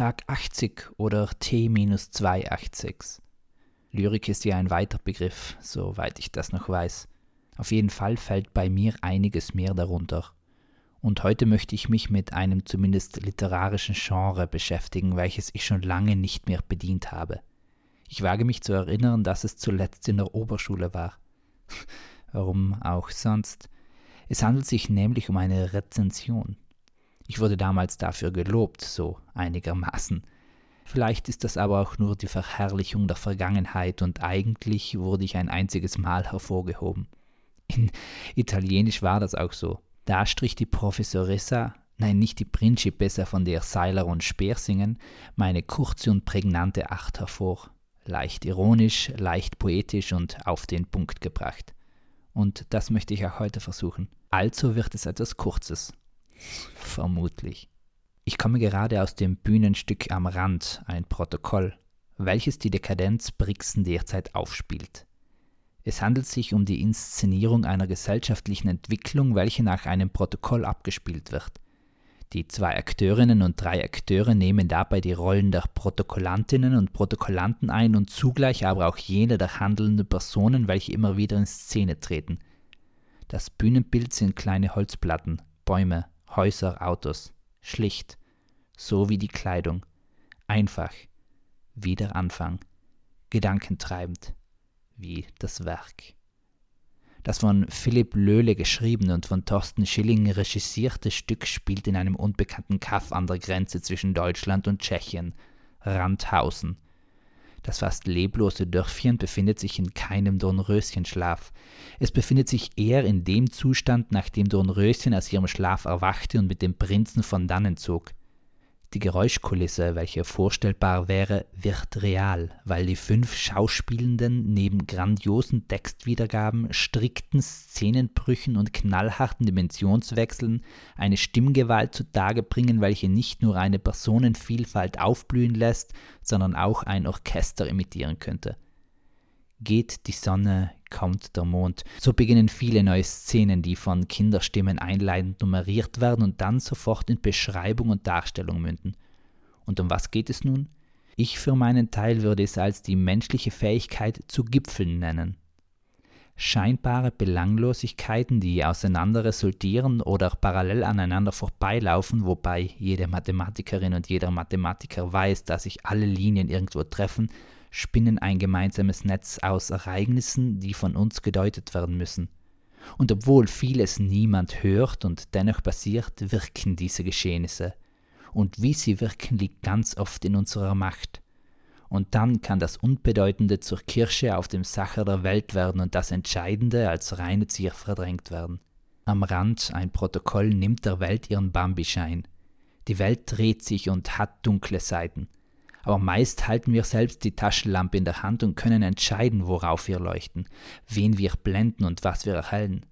Tag 80 oder T-286. Lyrik ist ja ein weiter Begriff, soweit ich das noch weiß. Auf jeden Fall fällt bei mir einiges mehr darunter. Und heute möchte ich mich mit einem zumindest literarischen Genre beschäftigen, welches ich schon lange nicht mehr bedient habe. Ich wage mich zu erinnern, dass es zuletzt in der Oberschule war. Warum auch sonst? Es handelt sich nämlich um eine Rezension. Ich wurde damals dafür gelobt, so einigermaßen. Vielleicht ist das aber auch nur die Verherrlichung der Vergangenheit und eigentlich wurde ich ein einziges Mal hervorgehoben. In Italienisch war das auch so. Da strich die Professoressa, nein, nicht die Principessa, von der Seiler und Speer singen, meine kurze und prägnante Acht hervor. Leicht ironisch, leicht poetisch und auf den Punkt gebracht. Und das möchte ich auch heute versuchen. Also wird es etwas Kurzes. Vermutlich. Ich komme gerade aus dem Bühnenstück Am Rand, ein Protokoll, welches die Dekadenz Brixen derzeit aufspielt. Es handelt sich um die Inszenierung einer gesellschaftlichen Entwicklung, welche nach einem Protokoll abgespielt wird. Die zwei Akteurinnen und drei Akteure nehmen dabei die Rollen der Protokollantinnen und Protokollanten ein und zugleich aber auch jene der handelnden Personen, welche immer wieder in Szene treten. Das Bühnenbild sind kleine Holzplatten, Bäume, Häuser, Autos. Schlicht, so wie die Kleidung. Einfach, wie der Anfang. Gedankentreibend, wie das Werk. Das von Philipp Löhle geschriebene und von Thorsten Schilling regisierte Stück spielt in einem unbekannten Kaff an der Grenze zwischen Deutschland und Tschechien, Randhausen. Das fast leblose Dörfchen befindet sich in keinem Dornröschenschlaf. Es befindet sich eher in dem Zustand, nachdem Dornröschen aus ihrem Schlaf erwachte und mit dem Prinzen von dannen zog. Die Geräuschkulisse, welche vorstellbar wäre, wird real, weil die fünf Schauspielenden neben grandiosen Textwiedergaben, strikten Szenenbrüchen und knallharten Dimensionswechseln eine Stimmgewalt zutage bringen, welche nicht nur eine Personenvielfalt aufblühen lässt, sondern auch ein Orchester imitieren könnte. Geht die Sonne, kommt der Mond. So beginnen viele neue Szenen, die von Kinderstimmen einleitend nummeriert werden und dann sofort in Beschreibung und Darstellung münden. Und um was geht es nun? Ich für meinen Teil würde es als die menschliche Fähigkeit zu Gipfeln nennen. Scheinbare Belanglosigkeiten, die auseinander resultieren oder parallel aneinander vorbeilaufen, wobei jede Mathematikerin und jeder Mathematiker weiß, dass sich alle Linien irgendwo treffen, spinnen ein gemeinsames Netz aus Ereignissen, die von uns gedeutet werden müssen. Und obwohl vieles niemand hört und dennoch passiert, wirken diese Geschehnisse. Und wie sie wirken, liegt ganz oft in unserer Macht. Und dann kann das Unbedeutende zur Kirsche auf dem Sacher der Welt werden und das Entscheidende als reine Zier verdrängt werden. Am Rand ein Protokoll nimmt der Welt ihren Bambischein. Die Welt dreht sich und hat dunkle Seiten aber meist halten wir selbst die Taschenlampe in der Hand und können entscheiden, worauf wir leuchten, wen wir blenden und was wir erhellen.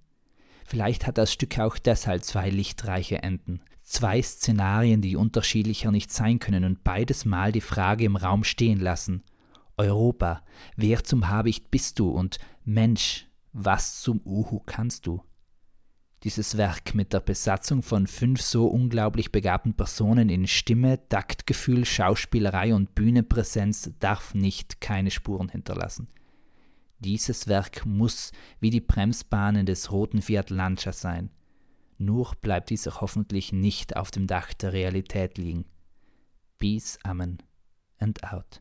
Vielleicht hat das Stück auch deshalb zwei lichtreiche Enden, zwei Szenarien, die unterschiedlicher nicht sein können und beides Mal die Frage im Raum stehen lassen. Europa, wer zum Habicht bist du und Mensch, was zum Uhu kannst du? Dieses Werk mit der Besatzung von fünf so unglaublich begabten Personen in Stimme, Taktgefühl, Schauspielerei und Bühnenpräsenz darf nicht keine Spuren hinterlassen. Dieses Werk muss wie die Bremsbahnen des roten Fiat Lancia sein. Nur bleibt dieser hoffentlich nicht auf dem Dach der Realität liegen. Peace, Amen and out.